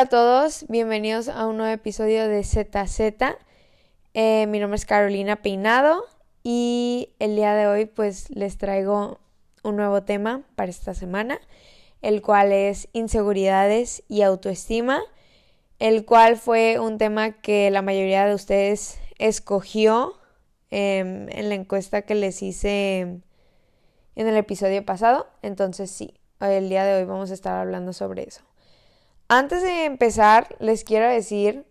Hola a todos, bienvenidos a un nuevo episodio de ZZ. Eh, mi nombre es Carolina Peinado y el día de hoy pues les traigo un nuevo tema para esta semana, el cual es inseguridades y autoestima, el cual fue un tema que la mayoría de ustedes escogió em, en la encuesta que les hice en el episodio pasado. Entonces sí, el día de hoy vamos a estar hablando sobre eso. Antes de empezar, les quiero decir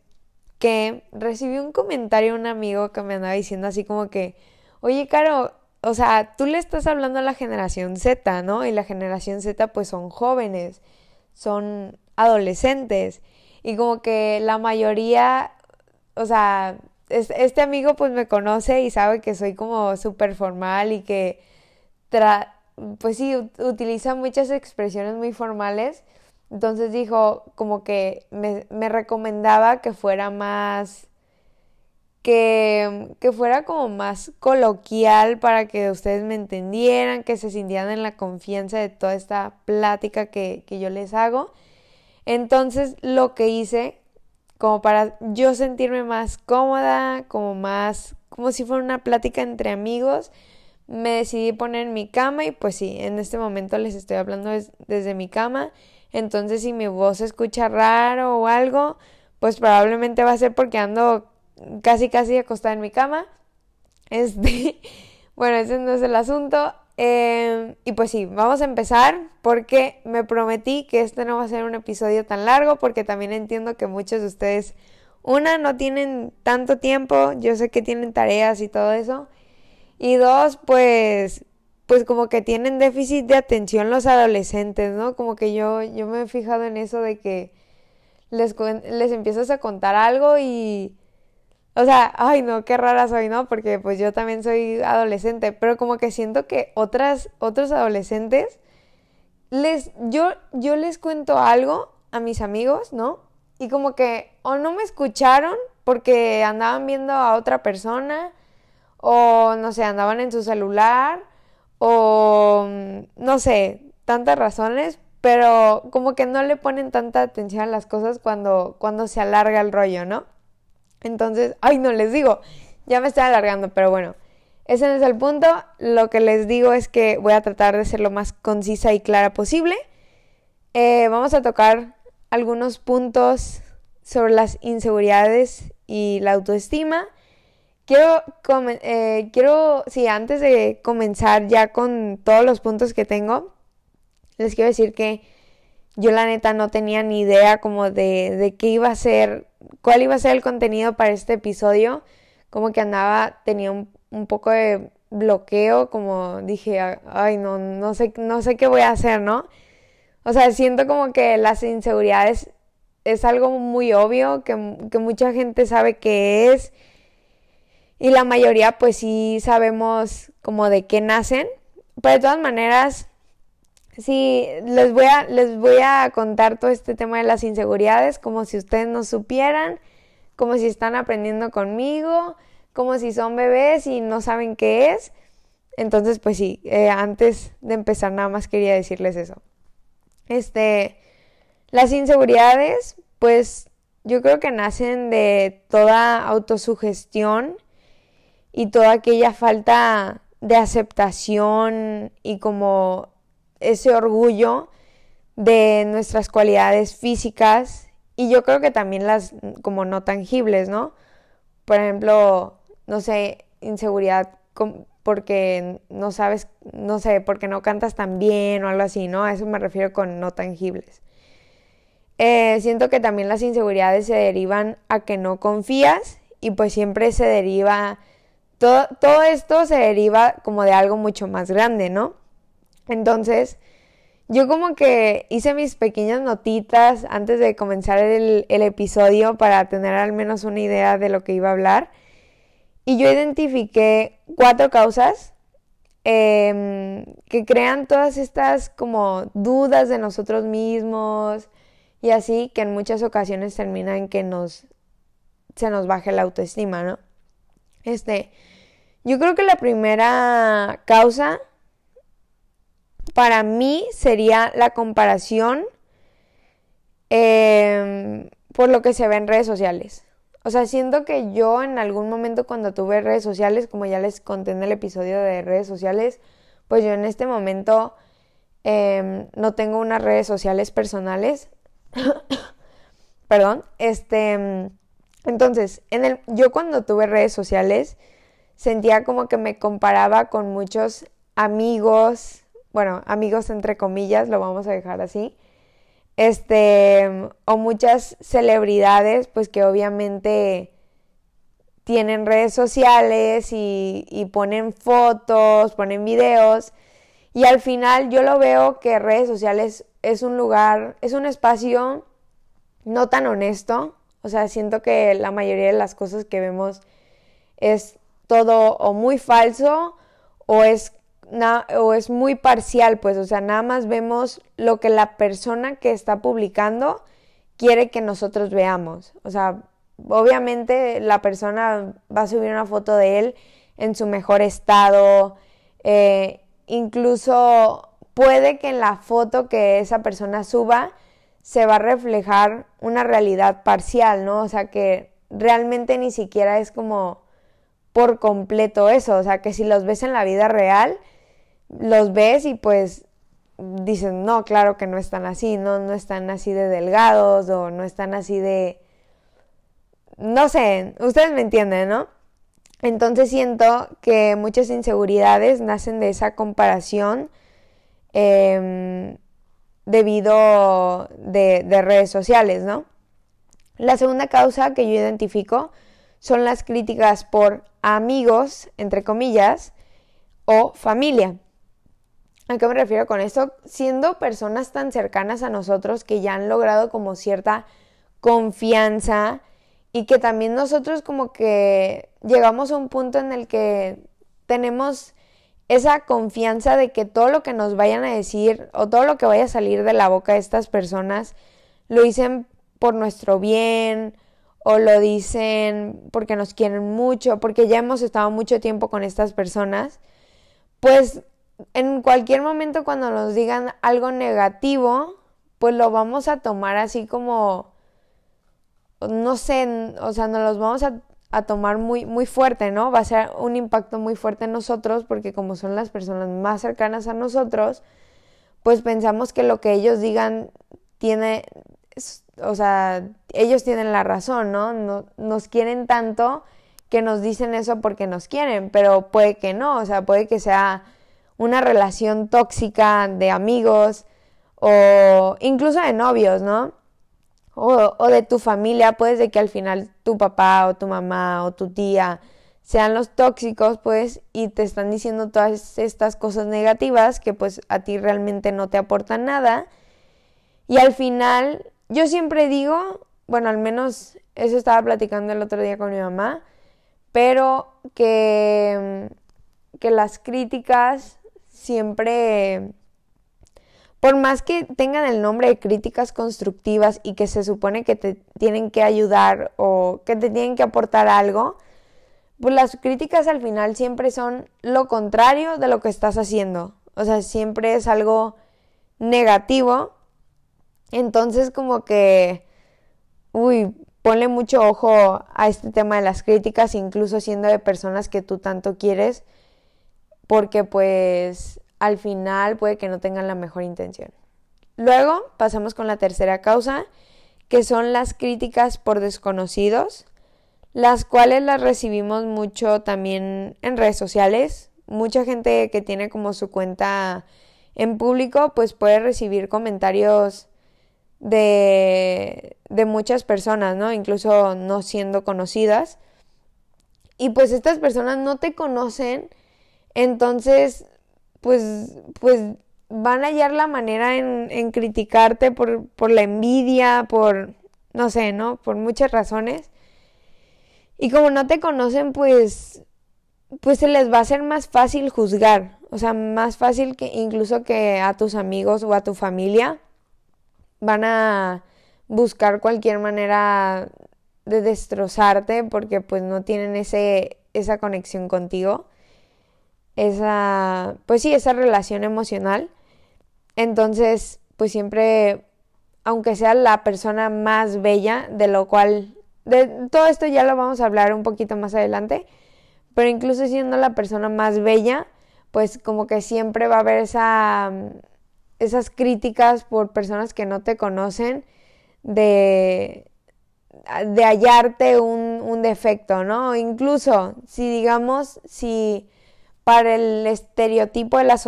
que recibí un comentario de un amigo que me andaba diciendo así como que, oye, Caro, o sea, tú le estás hablando a la generación Z, ¿no? Y la generación Z pues son jóvenes, son adolescentes. Y como que la mayoría, o sea, este amigo pues me conoce y sabe que soy como súper formal y que, pues sí, utiliza muchas expresiones muy formales. Entonces dijo como que me, me recomendaba que fuera más, que, que, fuera como más coloquial para que ustedes me entendieran, que se sintieran en la confianza de toda esta plática que, que yo les hago. Entonces lo que hice, como para yo sentirme más cómoda, como más, como si fuera una plática entre amigos, me decidí poner en mi cama y pues sí, en este momento les estoy hablando desde mi cama entonces, si mi voz se escucha raro o algo, pues probablemente va a ser porque ando casi casi acostada en mi cama. Este, bueno, ese no es el asunto. Em, y pues sí, vamos a empezar porque me prometí que este no va a ser un episodio tan largo porque también entiendo que muchos de ustedes, una, no tienen tanto tiempo, yo sé que tienen tareas y todo eso. Y dos, pues pues como que tienen déficit de atención los adolescentes, ¿no? Como que yo, yo me he fijado en eso de que les, les empiezas a contar algo y... O sea, ay no, qué rara soy, ¿no? Porque pues yo también soy adolescente, pero como que siento que otras, otros adolescentes, les, yo, yo les cuento algo a mis amigos, ¿no? Y como que o no me escucharon porque andaban viendo a otra persona, o no sé, andaban en su celular, o mm, no sé, tantas razones, pero como que no le ponen tanta atención a las cosas cuando, cuando se alarga el rollo, ¿no? Entonces, ay, no les digo, ya me estoy alargando, pero bueno, ese no es el punto. Lo que les digo es que voy a tratar de ser lo más concisa y clara posible. Eh, vamos a tocar algunos puntos sobre las inseguridades y la autoestima Quiero, eh, quiero, sí, antes de comenzar ya con todos los puntos que tengo, les quiero decir que yo la neta no tenía ni idea como de, de qué iba a ser, cuál iba a ser el contenido para este episodio. Como que andaba, tenía un, un poco de bloqueo, como dije, ay, no, no sé, no sé qué voy a hacer, ¿no? O sea, siento como que las inseguridades es algo muy obvio, que, que mucha gente sabe que es y la mayoría pues sí sabemos como de qué nacen. Pero de todas maneras, sí, les voy a, les voy a contar todo este tema de las inseguridades como si ustedes no supieran, como si están aprendiendo conmigo, como si son bebés y no saben qué es. Entonces, pues sí, eh, antes de empezar nada más quería decirles eso. Este, las inseguridades, pues yo creo que nacen de toda autosugestión y toda aquella falta de aceptación y como ese orgullo de nuestras cualidades físicas y yo creo que también las como no tangibles, ¿no? Por ejemplo, no sé, inseguridad porque no sabes, no sé, porque no cantas tan bien o algo así, ¿no? A eso me refiero con no tangibles. Eh, siento que también las inseguridades se derivan a que no confías y pues siempre se deriva todo, esto se deriva como de algo mucho más grande, ¿no? Entonces, yo como que hice mis pequeñas notitas antes de comenzar el, episodio para tener al menos una idea de lo que iba a hablar. Y yo identifiqué cuatro causas em, que crean todas estas como dudas de nosotros mismos y así que en muchas ocasiones terminan que nos se nos baje la autoestima, ¿no? Este, yo creo que la primera causa para mí sería la comparación em, por lo que se ve en redes sociales. O sea, siento que yo en algún momento cuando tuve redes sociales, como ya les conté en el episodio de redes sociales, pues yo en este momento em, no tengo unas redes sociales personales. Perdón. Este. Entonces, en el, yo cuando tuve redes sociales, sentía como que me comparaba con muchos amigos, bueno, amigos entre comillas, lo vamos a dejar así, este, o muchas celebridades, pues que obviamente tienen redes sociales y, y, ponen fotos, ponen videos, y al final yo lo veo que redes sociales es un lugar, es un espacio no tan honesto, o sea, siento que la mayoría de las cosas que vemos es todo o muy falso o es o es muy parcial, pues, o sea, nada más vemos lo que la persona que está publicando quiere que nosotros veamos. O sea, obviamente la persona va a subir una foto de él en su mejor estado, eh, incluso puede que en la foto que esa persona suba se va a reflejar una realidad parcial, ¿no? O sea, que realmente ni siquiera es como por completo eso, o sea, que si los ves en la vida real, los ves y pues dicen, no, claro que no están así, no, no están así de delgados o no están así de... No sé, ustedes me entienden, ¿no? Entonces siento que muchas inseguridades nacen de esa comparación em, debido de, de redes sociales, ¿no? La segunda causa que yo identifico son las críticas por amigos, entre comillas, o familia. ¿A qué me refiero con esto? Siendo personas tan cercanas a nosotros que ya han logrado como cierta confianza y que también nosotros como que llegamos a un punto en el que tenemos esa confianza de que todo lo que nos vayan a decir o todo lo que vaya a salir de la boca de estas personas lo dicen por nuestro bien o lo dicen porque nos quieren mucho, porque ya hemos estado mucho tiempo con estas personas, pues en cualquier momento cuando nos digan algo negativo, pues lo vamos a tomar así como, no sé, o sea, nos los vamos a, tomar muy, muy fuerte, ¿no? Va a ser un impacto muy fuerte en nosotros porque como son las personas más cercanas a nosotros, pues pensamos que lo que ellos digan tiene, o sea, ellos tienen la razón, ¿no? no nos quieren tanto que nos dicen eso porque nos quieren, pero puede que no, o sea, puede que sea una relación tóxica de amigos o incluso de novios, ¿no? O, de tu familia, pues de que al final tu papá o tu mamá o tu tía sean los tóxicos, pues, y te están diciendo todas estas cosas negativas que pues a ti realmente no te aportan nada. Y al final, yo siempre digo, bueno, al menos eso estaba platicando el otro día con mi mamá, pero que, que las críticas siempre, por más que tengan el nombre de críticas constructivas y que se supone que te tienen que ayudar o que te tienen que aportar algo, pues las críticas al final siempre son lo contrario de lo que estás haciendo. O sea, siempre es algo negativo. Entonces como que, uy, ponle mucho ojo a este tema de las críticas, incluso siendo de personas que tú tanto quieres porque pues al final puede que no tengan la mejor intención. Luego pasamos con la tercera causa, que son las críticas por desconocidos, las cuales las recibimos mucho también en redes sociales. Mucha gente que tiene como su cuenta en público, pues puede recibir comentarios de, de muchas personas, ¿no? Incluso no siendo conocidas. Y pues estas personas no te conocen entonces, pues, pues van a hallar la manera en, criticarte por, por la envidia, por, no sé, ¿no? Por muchas razones. Y como no te conocen, pues, pues se les va a hacer más fácil juzgar. O sea, más fácil que incluso que a tus amigos o a tu familia. Van a buscar cualquier manera de destrozarte porque pues no tienen ese, esa conexión contigo esa, pues sí, esa relación emocional. Entonces, pues siempre, aunque sea la persona más bella, de lo cual, de todo esto ya lo vamos a hablar un poquito más adelante, pero incluso siendo la persona más bella, pues como que siempre va a haber esa, esas críticas por personas que no te conocen de, de hallarte un, un defecto, ¿no? Incluso si digamos, si para el estereotipo de la,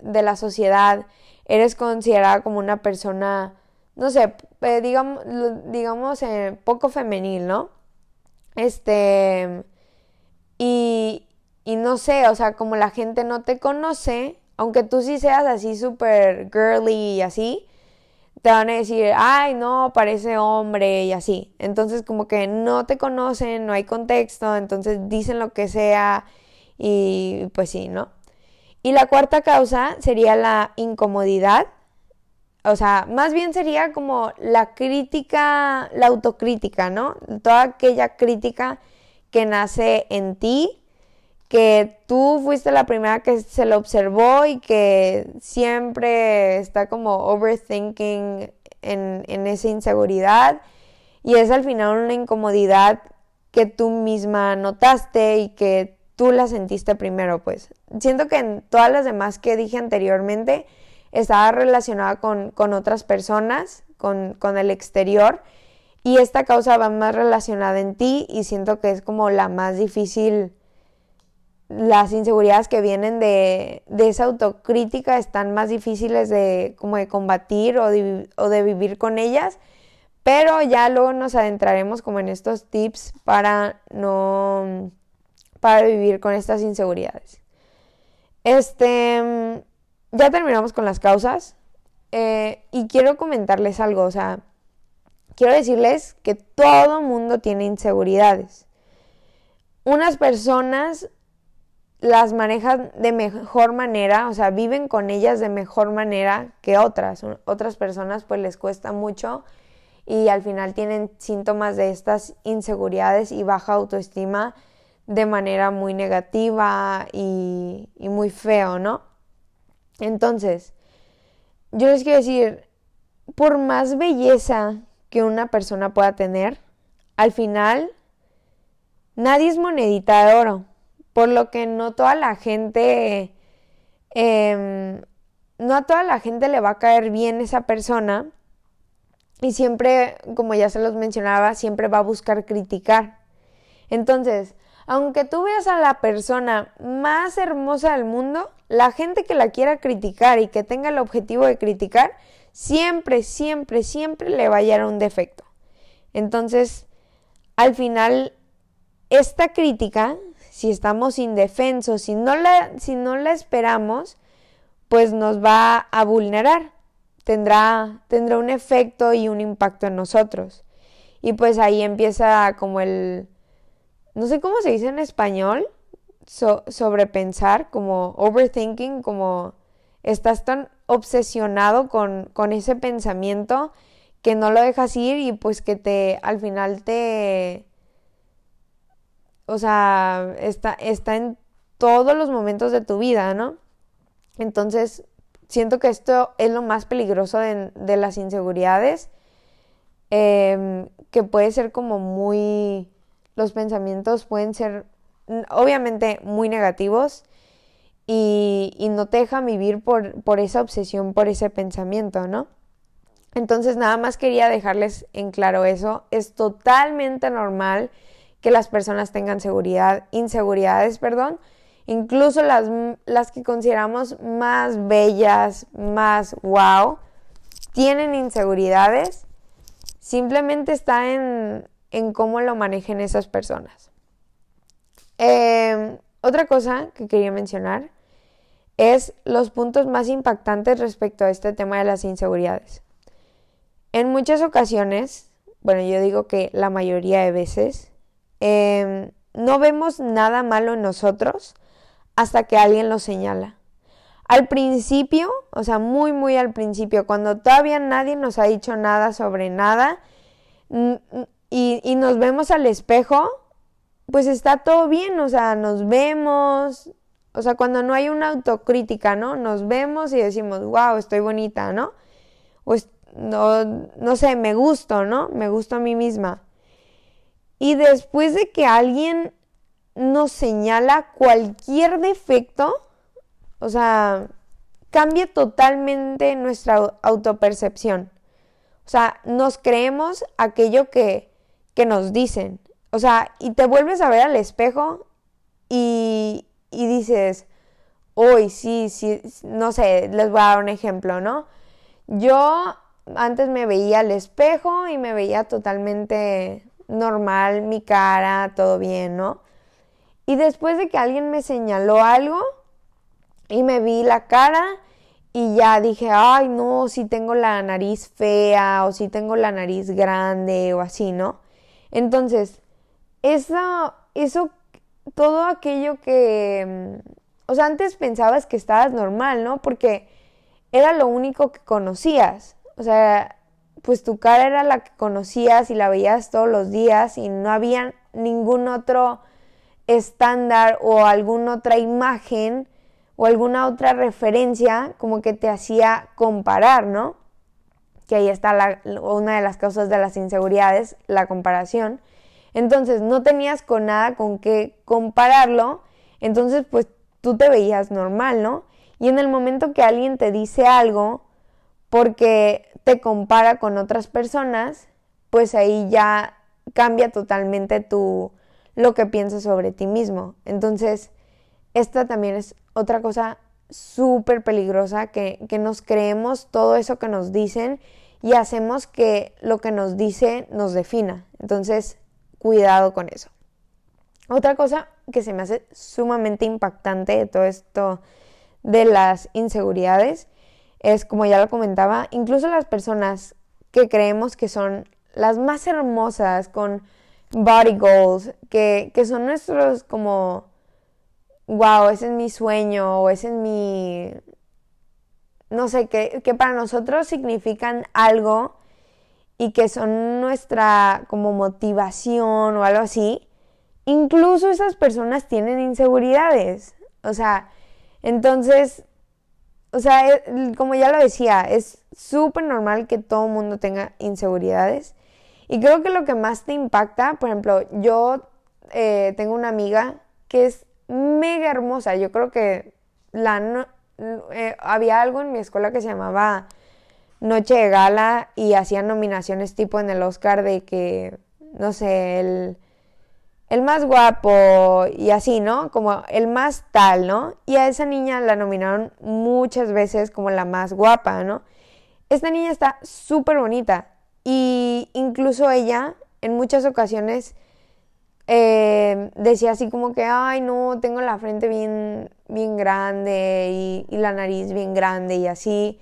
de la sociedad eres considerada como una persona, no sé, digamos, digamos eh, poco femenil, ¿no? Este, y, y no sé, o sea, como la gente no te conoce, aunque tú sí seas así súper girly y así, te van a decir, ay, no, parece hombre y así. Entonces como que no te conocen, no hay contexto, entonces dicen lo que sea y pues sí, ¿no? Y la cuarta causa sería la incomodidad. O sea, más bien sería como la crítica, la autocrítica, ¿no? Toda aquella crítica que nace en ti que tú fuiste la primera que se lo observó y que siempre está como overthinking en, en esa inseguridad y es al final una incomodidad que tú misma notaste y que tú la sentiste primero, pues. Siento que en todas las demás que dije anteriormente estaba relacionada con, con otras personas, con, con, el exterior, y esta causa va más relacionada en ti y siento que es como la más difícil las inseguridades que vienen de, esa autocrítica están más difíciles de como de combatir o de, vivir con ellas, pero ya luego nos adentraremos como en estos tips para no para vivir con estas inseguridades. Este ya terminamos con las causas eh, y quiero comentarles algo, o sea, quiero decirles que todo mundo tiene inseguridades. Unas personas las manejan de mejor manera, o sea, viven con ellas de mejor manera que otras. Otras personas pues les cuesta mucho y al final tienen síntomas de estas inseguridades y baja autoestima de manera muy negativa y, muy feo, ¿no? Entonces, yo les quiero decir, por más belleza que una persona pueda tener, al final nadie es monedita de oro por lo que no toda la gente, em, no a toda la gente le va a caer bien esa persona y siempre, como ya se los mencionaba, siempre va a buscar criticar. Entonces, aunque tú veas a la persona más hermosa del mundo, la gente que la quiera criticar y que tenga el objetivo de criticar, siempre, siempre, siempre le va a hallar un defecto. Entonces, al final, esta crítica si estamos indefensos, si no la, si no la esperamos, pues nos va a vulnerar, tendrá, tendrá un efecto y un impacto en nosotros. Y pues ahí empieza como el, no sé cómo se dice en español, sobrepensar, como overthinking, como estás tan obsesionado con, con ese pensamiento que no lo dejas ir y pues que te al final te o sea, está, está en todos los momentos de tu vida, ¿no? Entonces, siento que esto es lo más peligroso de, las inseguridades, em, que puede ser como muy, los pensamientos pueden ser obviamente muy negativos y, y no te dejan vivir por, por esa obsesión, por ese pensamiento, ¿no? Entonces nada más quería dejarles en claro eso, es totalmente normal que las personas tengan seguridad, inseguridades, perdón, incluso las, las que consideramos más bellas, más wow, tienen inseguridades, simplemente está en, en cómo lo manejen esas personas. Em, otra cosa que quería mencionar es los puntos más impactantes respecto a este tema de las inseguridades. En muchas ocasiones, bueno, yo digo que la mayoría de veces, Em, no vemos nada malo en nosotros hasta que alguien lo señala. Al principio, o sea, muy, muy al principio, cuando todavía nadie nos ha dicho nada sobre nada y, nos vemos al espejo, pues está todo bien, o sea, nos vemos, o sea, cuando no hay una autocrítica, ¿no? Nos vemos y decimos, wow, estoy bonita, ¿no? O, no, no sé, me gusto, ¿no? Me gusto a mí misma. Y después de que alguien nos señala cualquier defecto, o sea, cambia totalmente nuestra autopercepción. O sea, nos creemos aquello que, que nos dicen. O sea, y te vuelves a ver al espejo y, y dices, uy, sí, sí, no sé, les voy a dar un ejemplo, ¿no? Yo antes me veía al espejo y me veía totalmente normal, mi cara, todo bien, ¿no? Y después de que alguien me señaló algo y me vi la cara y ya dije, ay, no, si tengo la nariz fea o si tengo la nariz grande o así, ¿no? Entonces, eso, eso, todo aquello que, mm, o sea, antes pensabas que estabas normal, ¿no? Porque era lo único que conocías. O sea, pues tu cara era la que conocías y la veías todos los días y no había ningún otro estándar o alguna otra imagen o alguna otra referencia como que te hacía comparar, ¿no? Que ahí está una de las causas de las inseguridades, la comparación. Entonces no tenías con nada con qué compararlo, entonces pues tú te veías normal, ¿no? Y en el momento que alguien te dice algo porque te compara con otras personas, pues ahí ya cambia totalmente tu lo que piensas sobre ti mismo. Entonces, esta también es otra cosa súper peligrosa, que, que nos creemos todo eso que nos dicen y hacemos que lo que nos dice nos defina. Entonces, cuidado con eso. Otra cosa que se me hace sumamente impactante de todo esto de las inseguridades es, como ya lo comentaba, incluso las personas que creemos que son las más hermosas, con body goals, que, que son nuestros como, wow, ese es mi sueño o ese es mi, no sé, que, que para nosotros significan algo y que son nuestra como motivación o algo así, incluso esas personas tienen inseguridades. O sea, entonces o sea, eh, como ya lo decía, es súper normal que todo mundo tenga inseguridades. Y creo que lo que más te impacta, por ejemplo, yo eh, tengo una amiga que es mega hermosa. Yo creo que la eh, había algo en mi escuela que se llamaba Noche de Gala y hacían nominaciones tipo en el Oscar de que, no sé, el el más guapo y así, ¿no? Como el más tal, ¿no? Y a esa niña la nominaron muchas veces como la más guapa, ¿no? Esta niña está súper bonita y incluso ella en muchas ocasiones eh, decía así como que, ay, no, tengo la frente bien, bien grande y, y la nariz bien grande y así.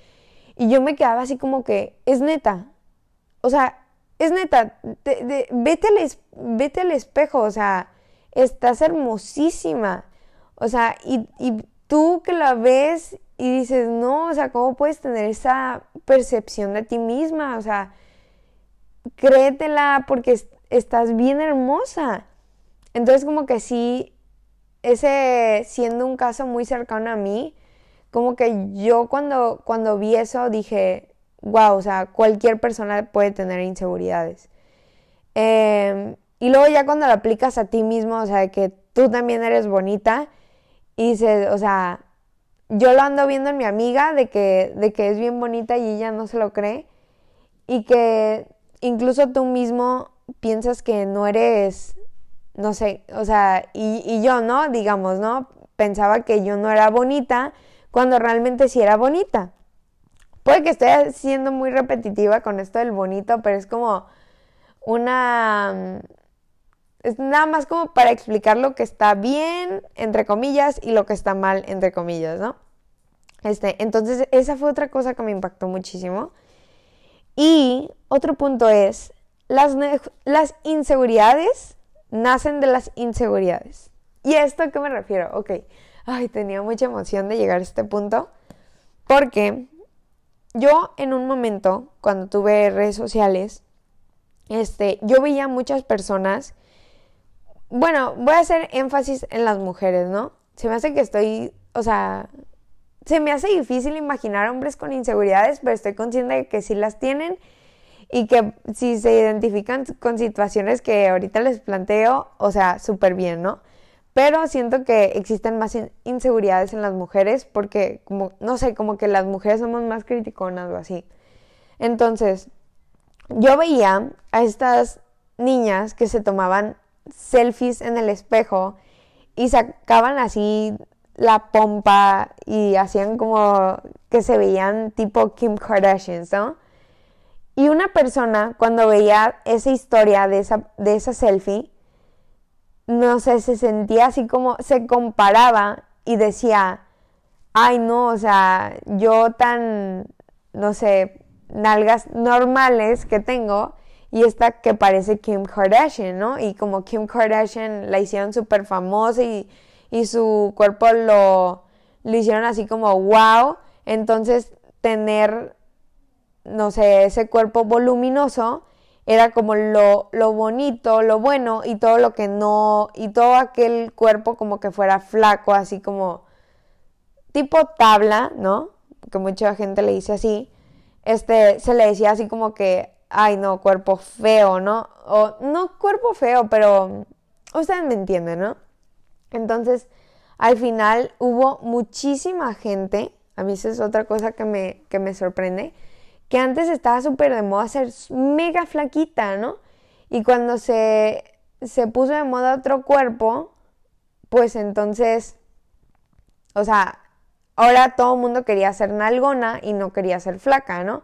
Y yo me quedaba así como que, es neta. O sea, es neta, vete, al espejo, o sea, estás hermosísima. O sea, y, tú que la ves y dices, no, o sea, ¿cómo puedes tener esa percepción de ti misma? O sea, créetela porque estás bien hermosa. Entonces, como que sí, ese siendo un caso muy cercano a mí, como que yo cuando, cuando vi eso dije, wow, o sea, cualquier persona puede tener inseguridades. Em, y luego ya cuando lo aplicas a ti mismo, o sea, que tú también eres bonita, y dices, o sea, yo lo ando viendo en mi amiga de que, de que es bien bonita y ella no se lo cree, y que incluso tú mismo piensas que no eres, no sé, o sea, y, y yo, ¿no? Digamos, ¿no? Pensaba que yo no era bonita cuando realmente sí era bonita. Puede que esté siendo muy repetitiva con esto del bonito, pero es como una... Mm, es nada más como para explicar lo que está bien, entre comillas, y lo que está mal, entre comillas, ¿no? Este, entonces, esa fue otra cosa que me impactó muchísimo. Y otro punto es, las, las inseguridades nacen de las inseguridades. ¿Y esto a qué me refiero? Ok, ay, tenía mucha emoción de llegar a este punto, porque yo en un momento, cuando tuve redes sociales, este, yo veía muchas personas, bueno, voy a hacer énfasis en las mujeres, ¿no? Se me hace que estoy, o sea, se me hace difícil imaginar hombres con inseguridades, pero estoy consciente de que sí las tienen y que si se identifican con situaciones que ahorita les planteo, o sea, súper bien, ¿no? Pero siento que existen más inseguridades en las mujeres porque, como, no sé, como que las mujeres somos más criticonas o así. Entonces, yo veía a estas niñas que se tomaban selfies en el espejo y sacaban así la pompa y hacían como que se veían tipo Kim Kardashian, ¿no? Y una persona cuando veía esa historia de esa, de esa selfie, no sé, se sentía así como, se comparaba y decía, ay no, o sea, yo tan, no sé, nalgas normales que tengo y esta que parece Kim Kardashian, ¿no? Y como Kim Kardashian la hicieron súper famosa y, y, su cuerpo lo, lo hicieron así como wow, entonces tener, no sé, ese cuerpo voluminoso era como lo, lo bonito, lo bueno y todo lo que no, y todo aquel cuerpo como que fuera flaco, así como tipo tabla, ¿no? Que mucha gente le dice así este, se le decía así como que, ay no, cuerpo feo, ¿no? O no cuerpo feo, pero ustedes me entienden, ¿no? Entonces, al final hubo muchísima gente, a mí esa es otra cosa que me, que me sorprende, que antes estaba súper de moda ser mega flaquita, ¿no? Y cuando se, se puso de moda otro cuerpo, pues entonces, o sea, Ahora todo el mundo quería ser nalgona y no quería ser flaca, ¿no?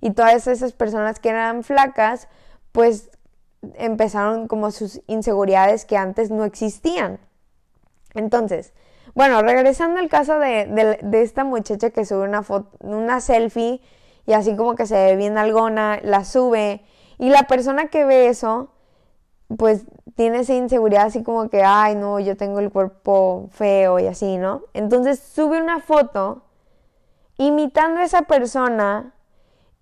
Y todas esas personas que eran flacas, pues empezaron como sus inseguridades que antes no existían. Entonces, bueno, regresando al caso de, esta muchacha que sube una foto, una selfie y así como que se ve bien algona, la sube y la persona que ve eso, pues tiene esa inseguridad así como que, ay, no, yo tengo el cuerpo feo y así, ¿no? Entonces sube una foto imitando a esa persona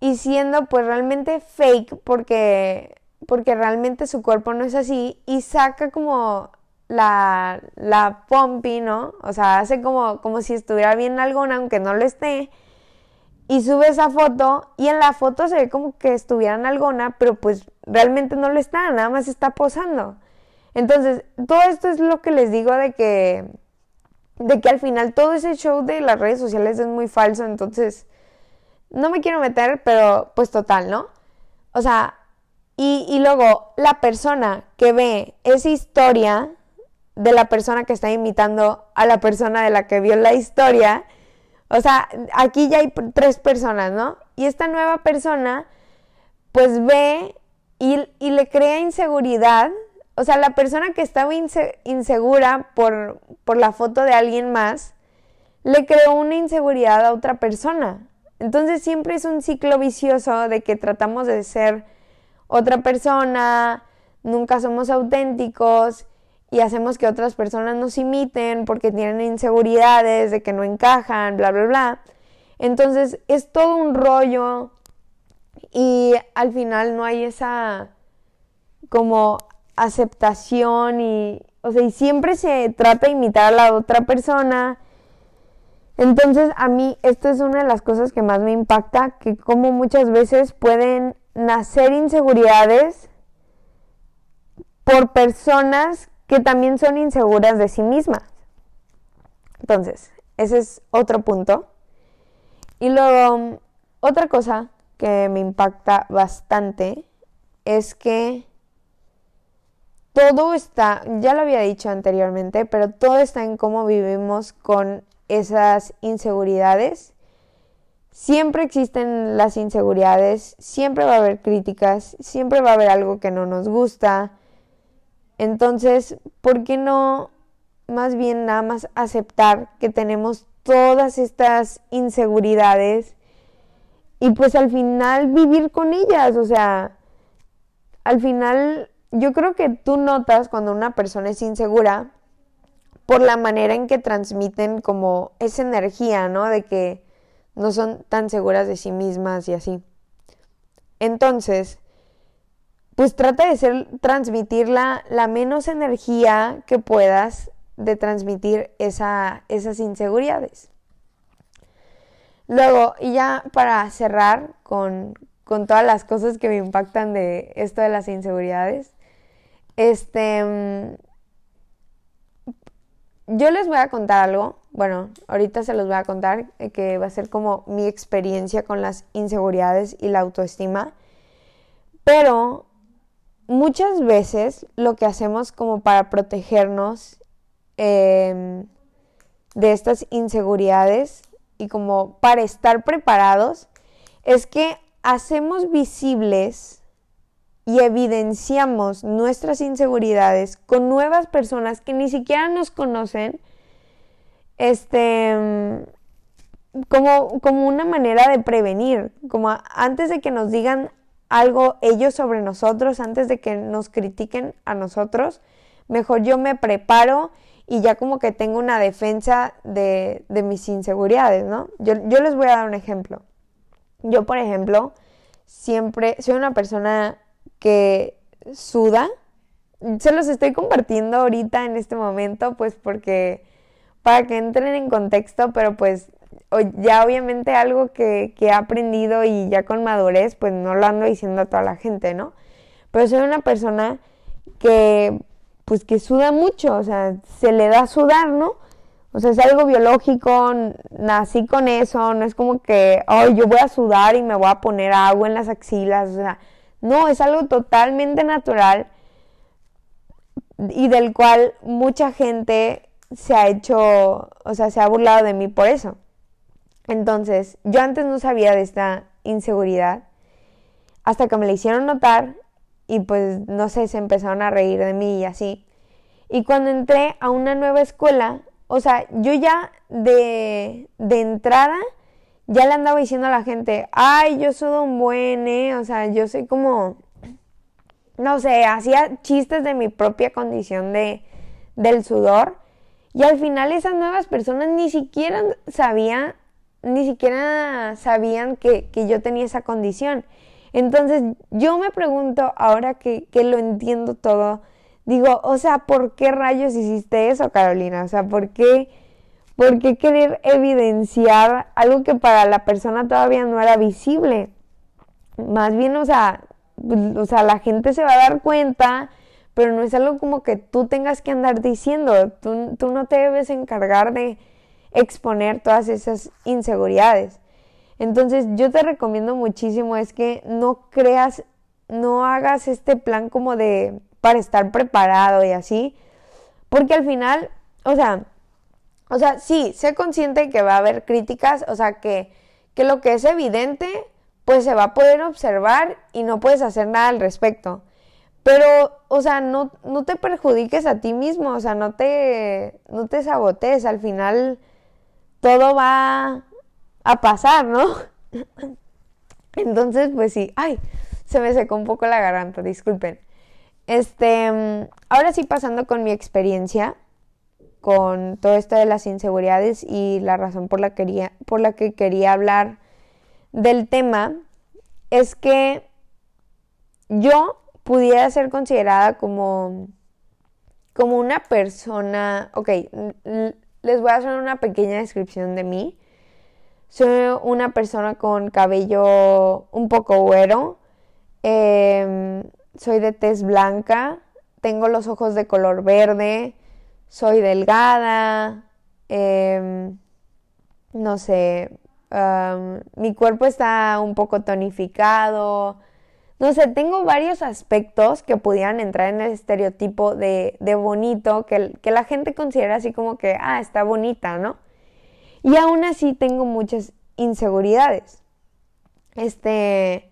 y siendo pues realmente fake porque, porque realmente su cuerpo no es así y saca como la, la pompi, ¿no? O sea, hace como, como si estuviera bien alguna, aunque no lo esté y sube esa foto y en la foto se ve como que estuviera en algona, pero pues realmente no lo está, nada más está posando. Entonces, todo esto es lo que les digo de que de que al final todo ese show de las redes sociales es muy falso, entonces no me quiero meter, pero pues total, ¿no? O sea, y, y luego la persona que ve esa historia de la persona que está imitando a la persona de la que vio la historia, o sea, aquí ya hay tres personas, ¿no? Y esta nueva persona, pues ve y, le crea inseguridad. O sea, la persona que estaba insegura por, por la foto de alguien más, le creó una inseguridad a otra persona. Entonces siempre es un ciclo vicioso de que tratamos de ser otra persona, nunca somos auténticos y hacemos que otras personas nos imiten porque tienen inseguridades de que no encajan, bla, bla, bla. Entonces es todo un rollo y al final no hay esa como aceptación y, o sea, y siempre se trata de imitar a la otra persona. Entonces a mí esto es una de las cosas que más me impacta, que como muchas veces pueden nacer inseguridades por personas que también son inseguras de sí mismas. Entonces, ese es otro punto. Y luego, otra cosa que me impacta bastante es que todo está, ya lo había dicho anteriormente, pero todo está en cómo vivimos con esas inseguridades. Siempre existen las inseguridades, siempre va a haber críticas, siempre va a haber algo que no nos gusta, entonces, ¿por qué no más bien nada más aceptar que tenemos todas estas inseguridades y pues al final vivir con ellas? O sea, al final yo creo que tú notas cuando una persona es insegura por la manera en que transmiten como esa energía, ¿no? De que no son tan seguras de sí mismas y así. Entonces, pues trata de ser, transmitir la, menos energía que puedas de transmitir esa, esas inseguridades. Luego, y ya para cerrar con, con todas las cosas que me impactan de esto de las inseguridades, este, mm, yo les voy a contar algo, bueno, ahorita se los voy a contar, eh, que va a ser como mi experiencia con las inseguridades y la autoestima, pero muchas veces lo que hacemos como para protegernos em, de estas inseguridades y como para estar preparados es que hacemos visibles y evidenciamos nuestras inseguridades con nuevas personas que ni siquiera nos conocen, este, como, como una manera de prevenir, como antes de que nos digan algo ellos sobre nosotros, antes de que nos critiquen a nosotros, mejor yo me preparo y ya como que tengo una defensa de, de mis inseguridades, ¿no? Yo, yo les voy a dar un ejemplo. Yo, por ejemplo, siempre soy una persona que suda. Se los estoy compartiendo ahorita en este momento, pues porque para que entren en contexto, pero pues ya obviamente algo que, que, he aprendido y ya con madurez, pues no lo ando diciendo a toda la gente, ¿no? Pero soy una persona que, pues que suda mucho, o sea, se le da sudar, ¿no? O sea, es algo biológico, nací con eso, no es como que, ay, yo voy a sudar y me voy a poner agua en las axilas, o sea, no, es algo totalmente natural y del cual mucha gente se ha hecho, o sea, se ha burlado de mí por eso. Entonces, yo antes no sabía de esta inseguridad hasta que me la hicieron notar y pues no sé, se empezaron a reír de mí y así. Y cuando entré a una nueva escuela, o sea, yo ya de, de entrada ya le andaba diciendo a la gente, ay, yo soy un buen, ¿eh? O sea, yo soy como, no sé, hacía chistes de mi propia condición de, del sudor. Y al final esas nuevas personas ni siquiera sabían, ni siquiera sabían que, que yo tenía esa condición. Entonces yo me pregunto, ahora que, que lo entiendo todo, digo, o sea, ¿por qué rayos hiciste eso, Carolina? O sea, ¿por qué? ¿Por qué querer evidenciar algo que para la persona todavía no era visible? Más bien, o sea, o sea, la gente se va a dar cuenta, pero no es algo como que tú tengas que andar diciendo. Tú, tú no te debes encargar de exponer todas esas inseguridades. Entonces, yo te recomiendo muchísimo es que no creas, no hagas este plan como de para estar preparado y así, porque al final, o sea, o sea, sí, sé consciente que va a haber críticas, o sea, que, que lo que es evidente, pues se va a poder observar y no puedes hacer nada al respecto. Pero, o sea, no, no te perjudiques a ti mismo, o sea, no te, no te sabotees, al final todo va a pasar, ¿no? Entonces, pues sí, ay, se me secó un poco la garganta, disculpen. Este, ahora sí pasando con mi experiencia, con todo esto de las inseguridades y la razón por la, quería, por la que quería hablar del tema es que yo pudiera ser considerada como, como una persona, ok, les voy a hacer una pequeña descripción de mí. Soy una persona con cabello un poco güero, em, soy de tez blanca, tengo los ojos de color verde, soy delgada, em, no sé, mi cuerpo está un poco tonificado, no sé, tengo varios aspectos que pudieran entrar en el estereotipo de, de bonito, que, que, la gente considera así como que, ah, está bonita, ¿no? Y aún así tengo muchas inseguridades. Este,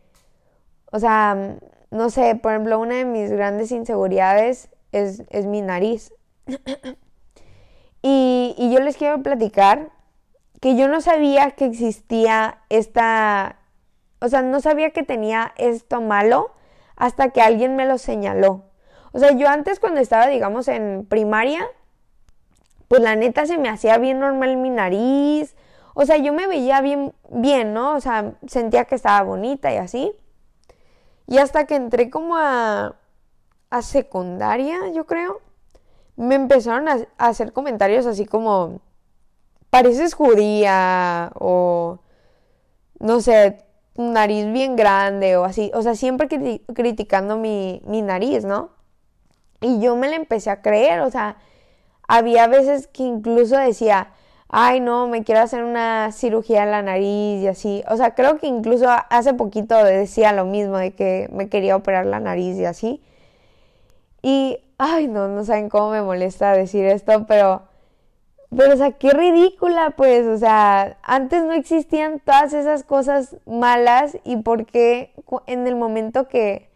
o sea, no sé, por ejemplo, una de mis grandes inseguridades es, es mi nariz. y, y yo les quiero platicar que yo no sabía que existía esta, o sea, no sabía que tenía esto malo hasta que alguien me lo señaló. O sea, yo antes cuando estaba, digamos, en primaria, pues la neta se me hacía bien normal mi nariz. O sea, yo me veía bien, bien, ¿no? O sea, sentía que estaba bonita y así. Y hasta que entré como a, a secundaria, yo creo, me empezaron a, hacer comentarios así como, pareces judía o no sé, nariz bien grande o así. O sea, siempre criticando mi, mi nariz, ¿no? Y yo me la empecé a creer, o sea, había veces que incluso decía, ay no, me quiero hacer una cirugía en la nariz y así. O sea, creo que incluso hace poquito decía lo mismo, de que me quería operar la nariz y así. Y, ay no, no saben cómo me molesta decir esto, pero pero, o sea, qué ridícula, pues, o sea, antes no existían todas esas cosas malas y por qué en el momento que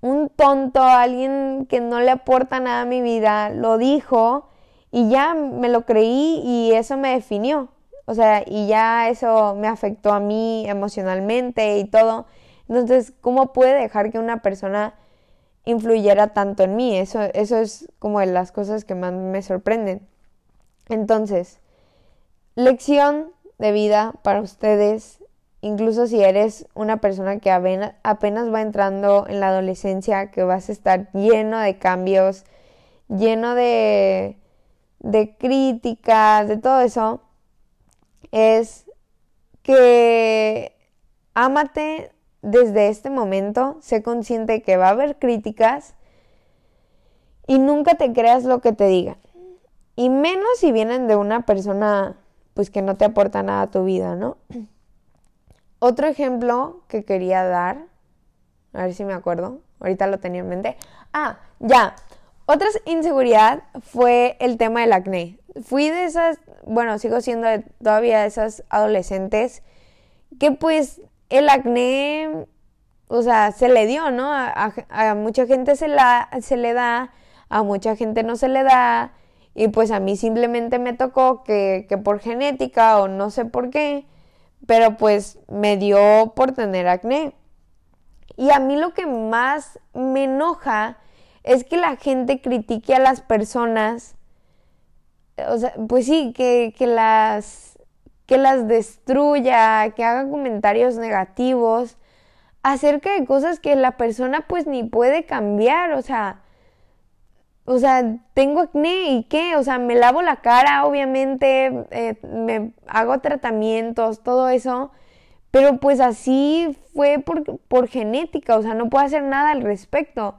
un tonto, alguien que no le aporta nada a mi vida, lo dijo y ya me lo creí y eso me definió. O sea, y ya eso me afectó a mí emocionalmente y todo. Entonces, ¿cómo puede dejar que una persona influyera tanto en mí? Eso, eso es como de las cosas que más me sorprenden. Entonces, lección de vida para ustedes, incluso si eres una persona que apenas va entrando en la adolescencia, que vas a estar lleno de cambios, lleno de, de críticas, de todo eso, es que ámate desde este momento, sé consciente que va a haber críticas y nunca te creas lo que te digan. Y menos si vienen de una persona pues que no te aporta nada a tu vida, ¿no? Otro ejemplo que quería dar, a ver si me acuerdo, ahorita lo tenía en mente. Ah, ya. Otra inseguridad fue el tema del acné. Fui de esas, bueno, sigo siendo todavía de esas adolescentes que pues el acné, o sea, se le dio, ¿no? A, a mucha gente se, la, se le da, a mucha gente no se le da y pues a mí simplemente me tocó que, que por genética o no sé por qué, pero pues me dio por tener acné. Y a mí lo que más me enoja es que la gente critique a las personas, o sea, pues sí, que, que, las, que las destruya, que haga comentarios negativos acerca de cosas que la persona pues ni puede cambiar, o sea, o sea, tengo acné y qué, o sea, me lavo la cara, obviamente, eh, me hago tratamientos, todo eso, pero pues así fue por, por genética, o sea, no puedo hacer nada al respecto.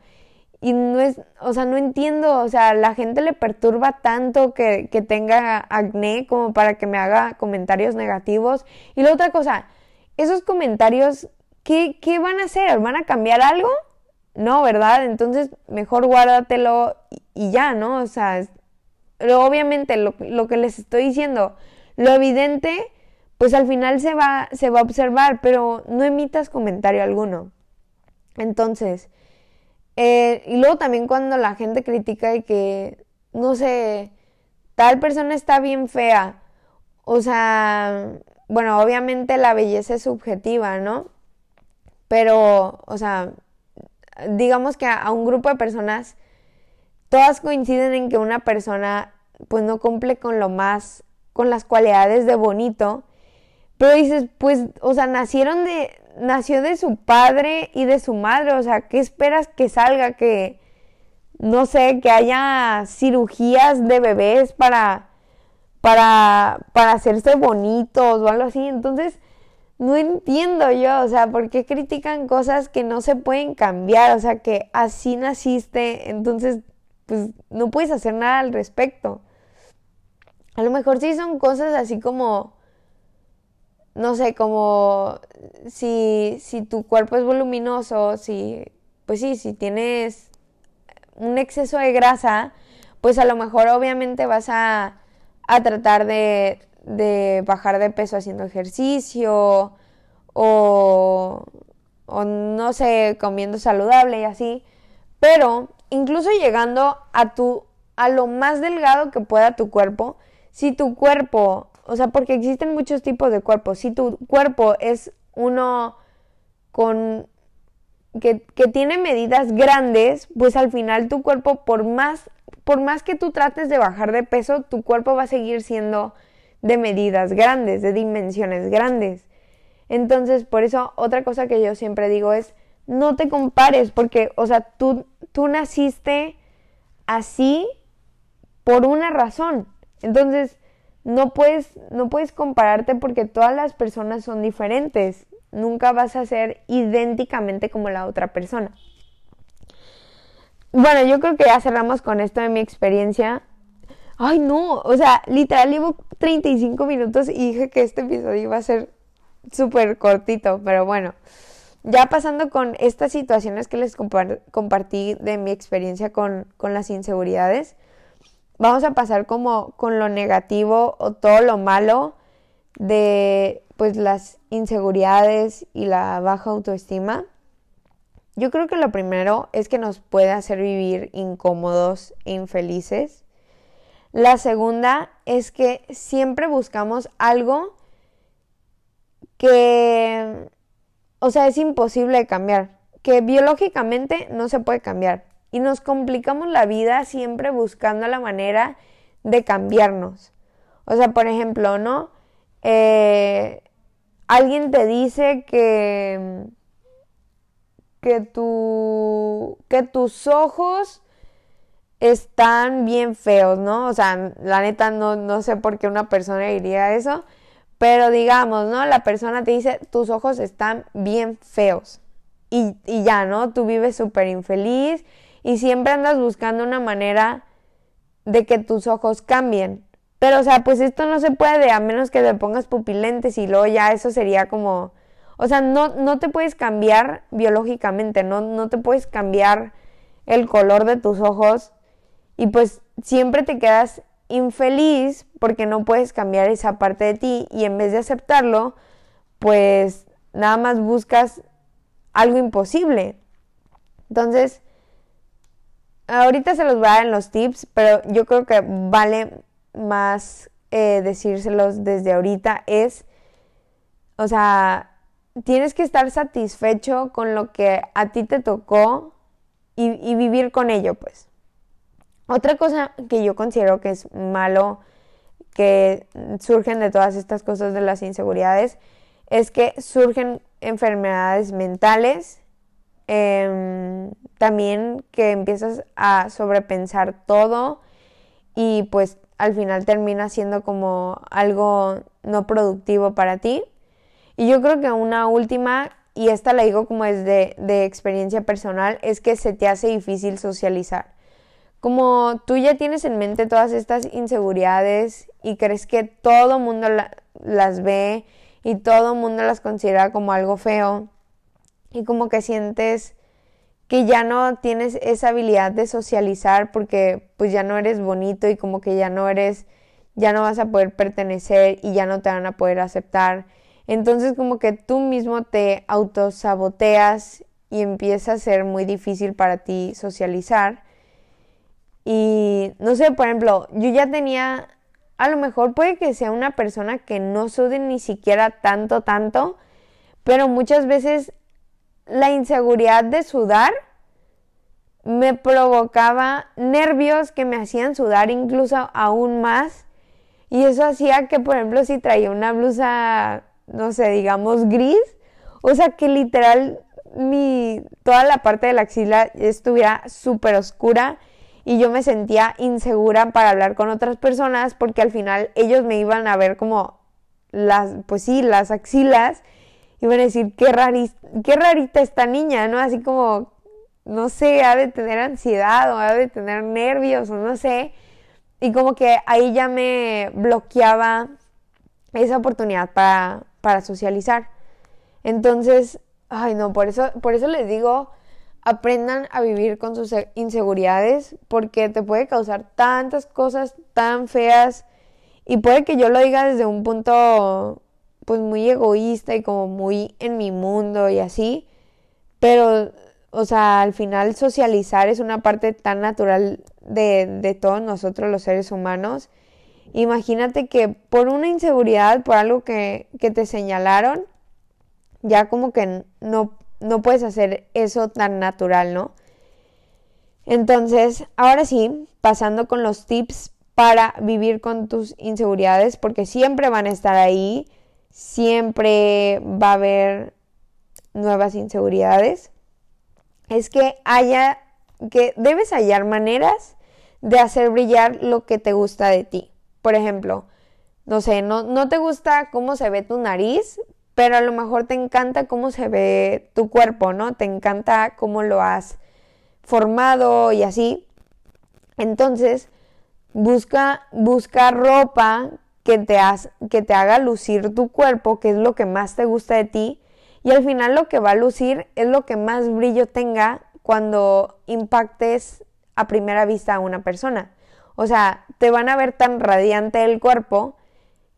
Y no es, o sea, no entiendo, o sea, la gente le perturba tanto que, que tenga acné como para que me haga comentarios negativos. Y la otra cosa, esos comentarios, ¿qué, qué van a hacer? ¿Van a cambiar algo? No, ¿verdad? Entonces mejor guárdatelo y, ya, ¿no? O sea, obviamente lo, lo, que les estoy diciendo, lo evidente, pues al final se va, se va a observar, pero no emitas comentario alguno. Entonces, eh, y luego también cuando la gente critica de que, no sé, tal persona está bien fea, o sea, bueno, obviamente la belleza es subjetiva, ¿no? Pero, o sea, digamos que a, un grupo de personas, todas coinciden en que una persona pues no cumple con lo más, con las cualidades de bonito, pero dices, pues, o sea, nacieron de, nació de su padre y de su madre, o sea, ¿qué esperas que salga? Que, no sé, que haya cirugías de bebés para, para, para hacerse bonitos o algo así, entonces, no entiendo yo, o sea, ¿por qué critican cosas que no se pueden cambiar? O sea, que así naciste, entonces, pues no puedes hacer nada al respecto. A lo mejor sí son cosas así como, no sé, como si, si tu cuerpo es voluminoso, si, pues sí, si tienes un exceso de grasa, pues a lo mejor obviamente vas a, a tratar de, de bajar de peso haciendo ejercicio o, o no sé, comiendo saludable y así. Pero incluso llegando a tu a lo más delgado que pueda tu cuerpo, si tu cuerpo, o sea, porque existen muchos tipos de cuerpos, si tu cuerpo es uno con que, que, tiene medidas grandes, pues al final tu cuerpo, por más, por más que tú trates de bajar de peso, tu cuerpo va a seguir siendo de medidas grandes, de dimensiones grandes. Entonces, por eso otra cosa que yo siempre digo es, no te compares, porque, o sea, tú, tú naciste así por una razón. Entonces, no puedes, no puedes compararte porque todas las personas son diferentes. Nunca vas a ser idénticamente como la otra persona. Bueno, yo creo que ya cerramos con esto de mi experiencia. Ay, no, o sea, literal llevo 35 minutos y dije que este episodio iba a ser súper cortito, pero bueno. Ya pasando con estas situaciones que les compartí de mi experiencia con, con las inseguridades, vamos a pasar como con lo negativo o todo lo malo de pues las inseguridades y la baja autoestima. Yo creo que lo primero es que nos puede hacer vivir incómodos e infelices. La segunda es que siempre buscamos algo que, o sea, es imposible de cambiar, que biológicamente no se puede cambiar. Y nos complicamos la vida siempre buscando la manera de cambiarnos. O sea, por ejemplo, ¿no? Eh, alguien te dice que, que, tu, que tus ojos están bien feos, ¿no? O sea, la neta no, no sé por qué una persona diría eso, pero digamos, ¿no? La persona te dice, tus ojos están bien feos. Y, y ya, ¿no? Tú vives súper infeliz y siempre andas buscando una manera de que tus ojos cambien. Pero, o sea, pues esto no se puede a menos que te pongas pupilentes y luego ya eso sería como... O sea, no, no te puedes cambiar biológicamente, no, no te puedes cambiar el color de tus ojos y pues siempre te quedas infeliz porque no puedes cambiar esa parte de ti y en vez de aceptarlo, pues nada más buscas algo imposible. Entonces, ahorita se los voy a dar en los tips, pero yo creo que vale más eh, decírselos desde ahorita. Es, o sea, tienes que estar satisfecho con lo que a ti te tocó y, y vivir con ello, pues. Otra cosa que yo considero que es malo que surgen de todas estas cosas de las inseguridades es que surgen enfermedades mentales Em, también que empiezas a sobrepensar todo y pues al final termina siendo como algo no productivo para ti. Y yo creo que una última, y esta la digo como es de, de experiencia personal, es que se te hace difícil socializar. Como tú ya tienes en mente todas estas inseguridades y crees que todo mundo las ve y todo mundo las considera como algo feo, y como que sientes que ya no tienes esa habilidad de socializar porque pues ya no eres bonito y como que ya no eres, ya no vas a poder pertenecer y ya no te van a poder aceptar. Entonces como que tú mismo te autosaboteas y empieza a ser muy difícil para ti socializar. Y no sé, por ejemplo, yo ya tenía, a lo mejor puede que sea una persona que no sude ni siquiera tanto, tanto, pero muchas veces la inseguridad de sudar me provocaba nervios que me hacían sudar incluso aún más. Y eso hacía que, por ejemplo, si traía una blusa, no sé, digamos gris, o sea que literal mi, toda la parte de la axila estuviera súper oscura y yo me sentía insegura para hablar con otras personas porque al final ellos me iban a ver como las, pues sí, las axilas iban a decir, qué, qué rarita esta niña, ¿no? Así como, no sé, ha de tener ansiedad o ha de tener nervios o no sé. Y como que ahí ya me bloqueaba esa oportunidad para, para socializar. Entonces, ay no, por eso, por eso les digo, aprendan a vivir con sus inseguridades porque te puede causar tantas cosas tan feas y puede que yo lo diga desde un punto pues muy egoísta y como muy en mi mundo y así, pero, o sea, al final socializar es una parte tan natural de, de todos nosotros los seres humanos. Imagínate que por una inseguridad, por algo que, que te señalaron, ya como que no, no puedes hacer eso tan natural, ¿no? Entonces, ahora sí, pasando con los tips para vivir con tus inseguridades, porque siempre van a estar ahí siempre va a haber nuevas inseguridades, es que haya, que debes hallar maneras de hacer brillar lo que te gusta de ti. Por ejemplo, no sé, no, no te gusta cómo se ve tu nariz, pero a lo mejor te encanta cómo se ve tu cuerpo, ¿no? Te encanta cómo lo has formado y así. Entonces, busca, busca ropa que te, que te haga lucir tu cuerpo, que es lo que más te gusta de ti. Y al final lo que va a lucir es lo que más brillo tenga cuando impactes a primera vista a una persona. O sea, te van a ver tan radiante el cuerpo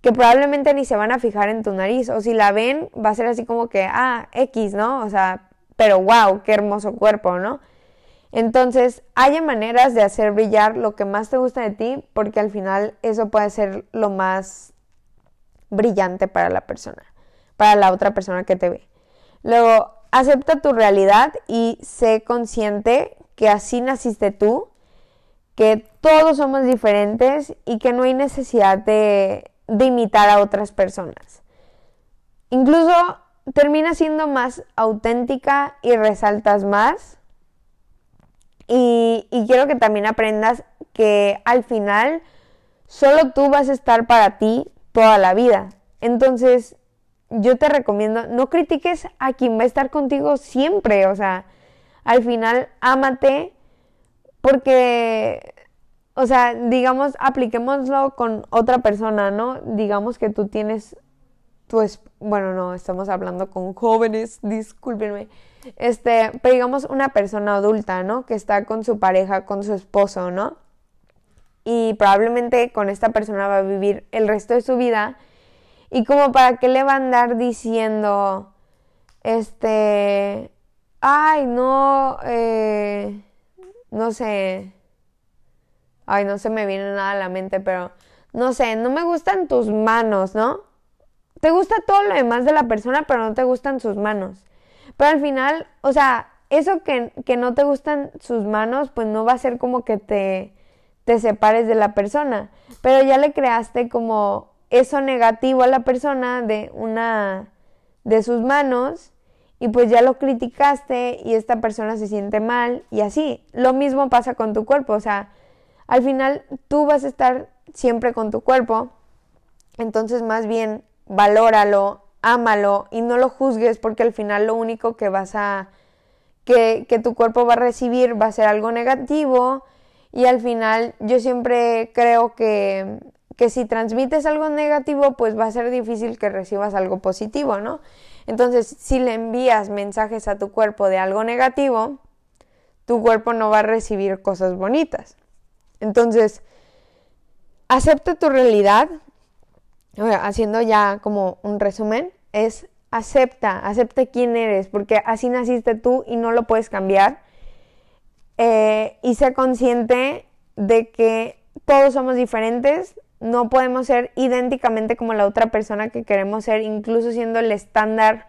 que probablemente ni se van a fijar en tu nariz. O si la ven, va a ser así como que, ah, X, ¿no? O sea, pero wow, qué hermoso cuerpo, ¿no? Entonces, haya maneras de hacer brillar lo que más te gusta de ti, porque al final eso puede ser lo más brillante para la persona, para la otra persona que te ve. Luego, acepta tu realidad y sé consciente que así naciste tú, que todos somos diferentes y que no hay necesidad de, de imitar a otras personas. Incluso termina siendo más auténtica y resaltas más y, quiero que también aprendas que al final solo tú vas a estar para ti toda la vida. Entonces, yo te recomiendo, no critiques a quien va a estar contigo siempre. O sea, al final, ámate porque, o sea, digamos, apliquémoslo con otra persona, ¿no? Digamos que tú tienes tu... Bueno, no, estamos hablando con jóvenes, discúlpenme. Este, pero digamos una persona adulta, ¿no? Que está con su pareja, con su esposo, ¿no? Y probablemente con esta persona va a vivir el resto de su vida. Y como para qué le va a andar diciendo, este, ay, no, eh, no sé, ay, no se me viene nada a la mente, pero no sé, no me gustan tus manos, ¿no? Te gusta todo lo demás de la persona, pero no te gustan sus manos. Pero al final, o sea, eso que, no te gustan sus manos, pues no va a ser como que te, te separes de la persona. Pero ya le creaste como eso negativo a la persona de una de sus manos y pues ya lo criticaste y esta persona se siente mal y así. Lo mismo pasa con tu cuerpo, o sea, al final tú vas a estar siempre con tu cuerpo, entonces más bien valóralo, ámalo y no lo juzgues porque al final lo único que vas a, que, que tu cuerpo va a recibir va a ser algo negativo y al final yo siempre creo que, que si transmites algo negativo pues va a ser difícil que recibas algo positivo, ¿no? Entonces si le envías mensajes a tu cuerpo de algo negativo, tu cuerpo no va a recibir cosas bonitas. Entonces, acepta tu realidad, haciendo ya como un resumen, es acepta, acepta quién eres, porque así naciste tú y no lo puedes cambiar. Eh, y sé consciente de que todos somos diferentes, no podemos ser idénticamente como la otra persona que queremos ser, incluso siendo el estándar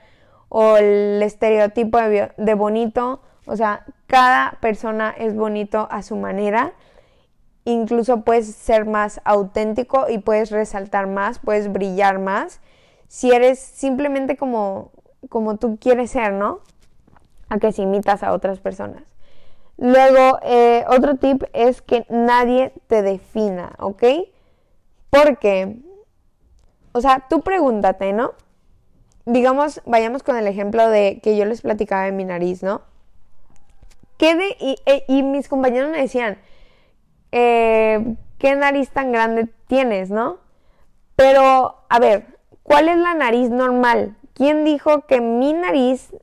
o el estereotipo de, de bonito. O sea, cada persona es bonito a su manera incluso puedes ser más auténtico y puedes resaltar más, puedes brillar más si eres simplemente como, como tú quieres ser, ¿no? A que si imitas a otras personas. Luego, eh, otro tip es que nadie te defina, ¿ok? Porque, o sea, tú pregúntate, ¿no? Digamos, vayamos con el ejemplo de que yo les platicaba de mi nariz, ¿no? ¿Qué de, y, e, y mis compañeros me decían, eh, ¿qué nariz tan grande tienes, no? Pero, a ver, ¿cuál es la nariz normal? ¿Quién dijo que mi nariz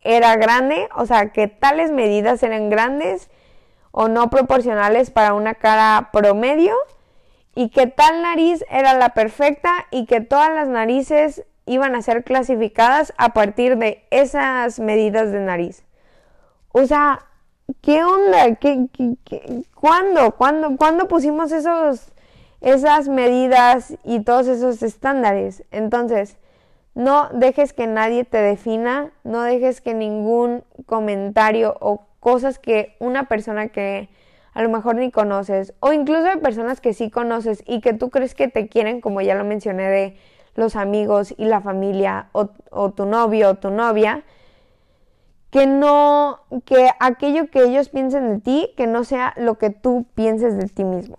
era grande? O sea, que tales medidas eran grandes o no proporcionales para una cara promedio y que tal nariz era la perfecta y que todas las narices iban a ser clasificadas a partir de esas medidas de nariz. O sea, ¿qué onda? ¿Qué, qué, cuándo ¿Cuándo, pusimos esos, esas medidas y todos esos estándares? Entonces, no dejes que nadie te defina, no dejes que ningún comentario o cosas que una persona que a lo mejor ni conoces, o incluso de personas que sí conoces y que tú crees que te quieren, como ya lo mencioné, de los amigos y la familia, o, o tu novio o tu novia, que no, que aquello que ellos piensen de ti, que no sea lo que tú pienses de ti mismo.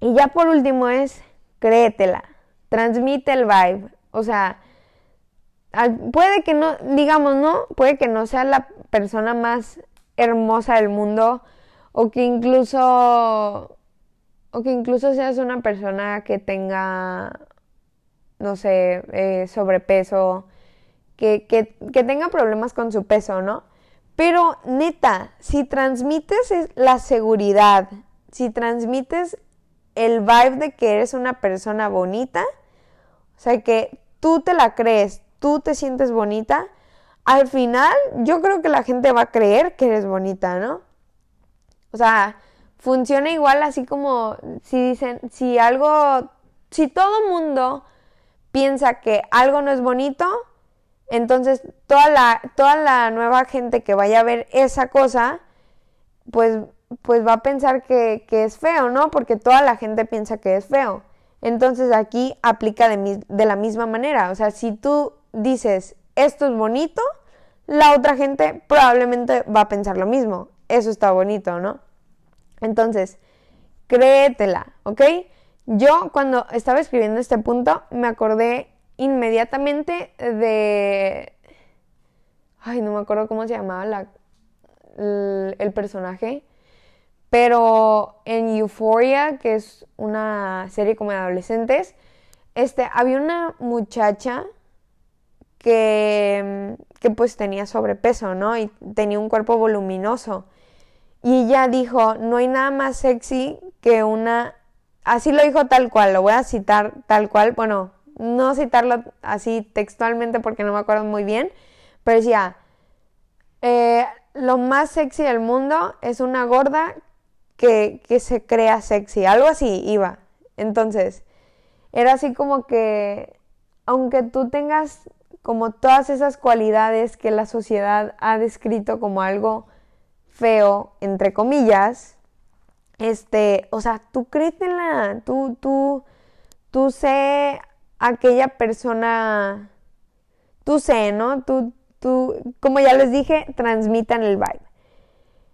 Y ya por último es, créetela, transmite el vibe. O sea, puede que no, digamos, ¿no? Puede que no sea la persona más hermosa del mundo o que incluso o que incluso seas una persona que tenga no sé eh, sobrepeso que, que, que tenga problemas con su peso no pero neta si transmites la seguridad si transmites el vibe de que eres una persona bonita o sea que tú te la crees tú te sientes bonita al final yo creo que la gente va a creer que eres bonita, ¿no? O sea, funciona igual así como si dicen, si algo, si todo mundo piensa que algo no es bonito, entonces toda la, toda la nueva gente que vaya a ver esa cosa, pues, pues va a pensar que, que es feo, ¿no? Porque toda la gente piensa que es feo. Entonces aquí aplica de, de la misma manera. O sea, si tú dices, esto es bonito, la otra gente probablemente va a pensar lo mismo. Eso está bonito, ¿no? Entonces, créetela, ¿ok? Yo cuando estaba escribiendo este punto me acordé inmediatamente de... Ay, no me acuerdo cómo se llamaba la, el, personaje. Pero en Euphoria, que es una serie como de adolescentes, este, había una muchacha que, que pues tenía sobrepeso, ¿no? Y tenía un cuerpo voluminoso. Y ella dijo, no hay nada más sexy que una... Así lo dijo tal cual, lo voy a citar tal cual, bueno, no citarlo así textualmente porque no me acuerdo muy bien, pero decía, eh, lo más sexy del mundo es una gorda que, que se crea sexy, algo así iba. Entonces, era así como que, aunque tú tengas como todas esas cualidades que la sociedad ha descrito como algo feo, entre comillas, este, o sea, tú créetela, tú, tú, tú sé aquella persona, tú sé, ¿no? Tú, tú, como ya les dije, transmitan el vibe.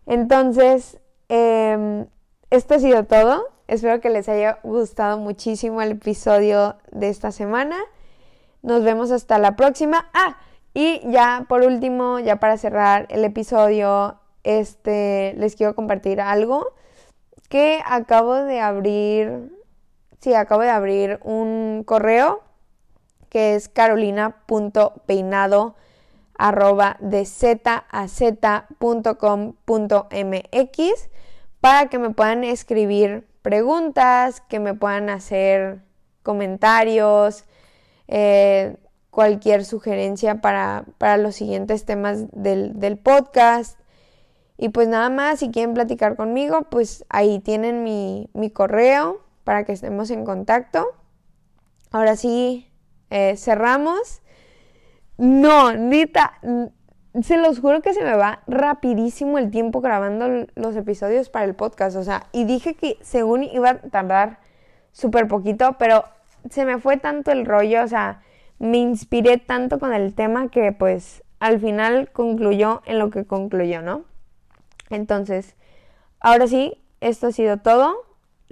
Entonces, eh, esto ha sido todo. Espero que les haya gustado muchísimo el episodio de esta semana. Nos vemos hasta la próxima. Ah, y ya por último, ya para cerrar el episodio, este, les quiero compartir algo que acabo de abrir. Sí, acabo de abrir un correo que es carolina.peinado arroba de z.com.mx para que me puedan escribir preguntas, que me puedan hacer comentarios, eh, cualquier sugerencia para, los siguientes temas del, podcast. Y pues nada más, si quieren platicar conmigo, pues ahí tienen mi, correo para que estemos en contacto. Ahora sí, eh, cerramos. No, Nita, se los juro que se me va rapidísimo el tiempo grabando los episodios para el podcast. O sea, y dije que según iba a tardar súper poquito, pero se me fue tanto el rollo, o sea, me inspiré tanto con el tema que pues al final concluyó en lo que concluyó, ¿no? Entonces, ahora sí, esto ha sido todo.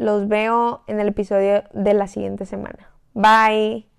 Los veo en el episodio de la siguiente semana. Bye.